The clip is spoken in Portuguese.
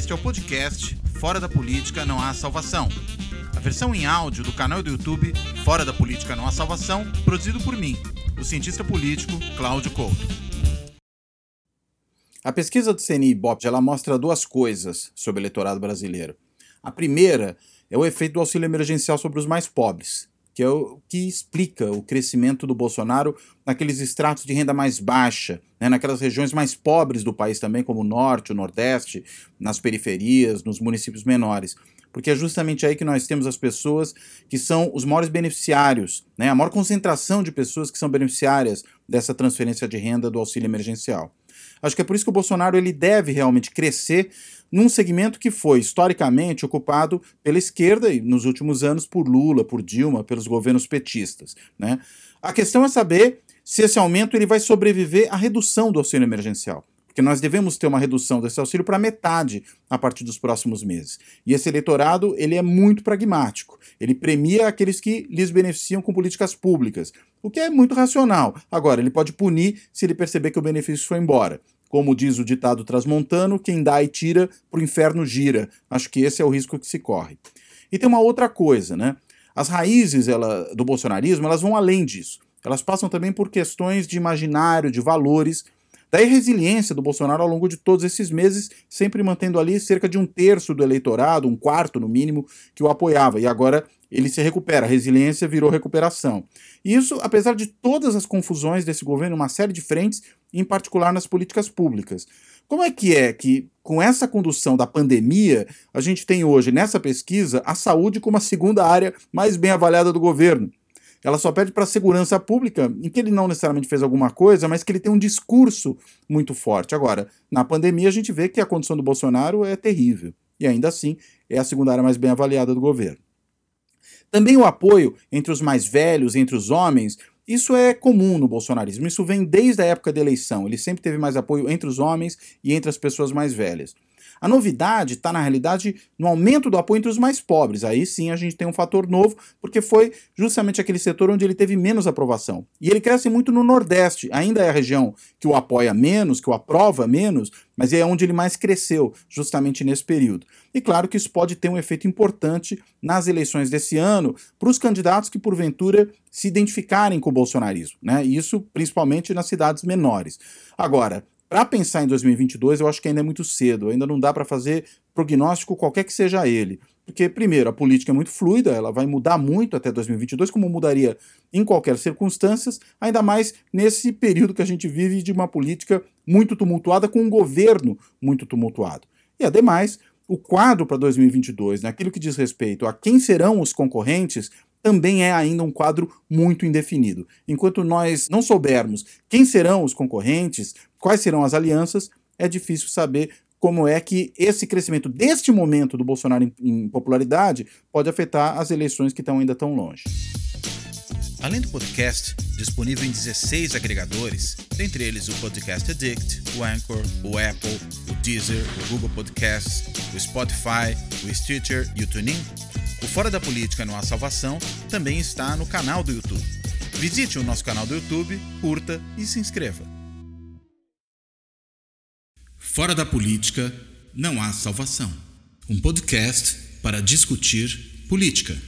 Este é o podcast Fora da Política Não Há Salvação. A versão em áudio do canal do YouTube Fora da Política Não Há Salvação, produzido por mim, o cientista político Cláudio Couto. A pesquisa do CNI Ibope ela mostra duas coisas sobre o eleitorado brasileiro. A primeira é o efeito do auxílio emergencial sobre os mais pobres que é o que explica o crescimento do Bolsonaro naqueles estratos de renda mais baixa, né, naquelas regiões mais pobres do país também, como o norte, o nordeste, nas periferias, nos municípios menores. Porque é justamente aí que nós temos as pessoas que são os maiores beneficiários, né, a maior concentração de pessoas que são beneficiárias dessa transferência de renda do auxílio emergencial. Acho que é por isso que o Bolsonaro ele deve realmente crescer num segmento que foi historicamente ocupado pela esquerda e nos últimos anos por Lula, por Dilma, pelos governos petistas. Né? A questão é saber se esse aumento ele vai sobreviver à redução do auxílio emergencial. Porque nós devemos ter uma redução desse auxílio para metade a partir dos próximos meses. E esse eleitorado ele é muito pragmático. Ele premia aqueles que lhes beneficiam com políticas públicas, o que é muito racional. Agora, ele pode punir se ele perceber que o benefício foi embora. Como diz o ditado transmontano, quem dá e tira, pro inferno gira. Acho que esse é o risco que se corre. E tem uma outra coisa, né? As raízes ela, do bolsonarismo elas vão além disso. Elas passam também por questões de imaginário, de valores. Daí resiliência do Bolsonaro ao longo de todos esses meses, sempre mantendo ali cerca de um terço do eleitorado, um quarto no mínimo, que o apoiava. E agora ele se recupera, a resiliência virou recuperação. Isso, apesar de todas as confusões desse governo, uma série de frentes, em particular nas políticas públicas. Como é que é que, com essa condução da pandemia, a gente tem hoje, nessa pesquisa, a saúde como a segunda área mais bem avaliada do governo? Ela só pede para a segurança pública, em que ele não necessariamente fez alguma coisa, mas que ele tem um discurso muito forte. Agora, na pandemia, a gente vê que a condição do Bolsonaro é terrível. E ainda assim, é a segunda área mais bem avaliada do governo. Também o apoio entre os mais velhos, entre os homens, isso é comum no bolsonarismo. Isso vem desde a época da eleição. Ele sempre teve mais apoio entre os homens e entre as pessoas mais velhas. A novidade está, na realidade, no aumento do apoio entre os mais pobres. Aí sim a gente tem um fator novo, porque foi justamente aquele setor onde ele teve menos aprovação. E ele cresce muito no Nordeste, ainda é a região que o apoia menos, que o aprova menos, mas é onde ele mais cresceu, justamente nesse período. E claro que isso pode ter um efeito importante nas eleições desse ano para os candidatos que, porventura, se identificarem com o bolsonarismo. Né? Isso principalmente nas cidades menores. Agora, para pensar em 2022, eu acho que ainda é muito cedo, ainda não dá para fazer prognóstico qualquer que seja ele. Porque, primeiro, a política é muito fluida, ela vai mudar muito até 2022, como mudaria em qualquer circunstância, ainda mais nesse período que a gente vive de uma política muito tumultuada, com um governo muito tumultuado. E, ademais, o quadro para 2022, naquilo que diz respeito a quem serão os concorrentes, também é ainda um quadro muito indefinido. Enquanto nós não soubermos quem serão os concorrentes, quais serão as alianças, é difícil saber como é que esse crescimento deste momento do Bolsonaro em, em popularidade pode afetar as eleições que estão ainda tão longe. Além do podcast, disponível em 16 agregadores, dentre eles o Podcast Addict, o Anchor, o Apple, o Deezer, o Google Podcasts, o Spotify, o Stitcher e o TuneIn, o Fora da Política Não Há Salvação também está no canal do YouTube. Visite o nosso canal do YouTube, curta e se inscreva. Fora da Política Não Há Salvação um podcast para discutir política.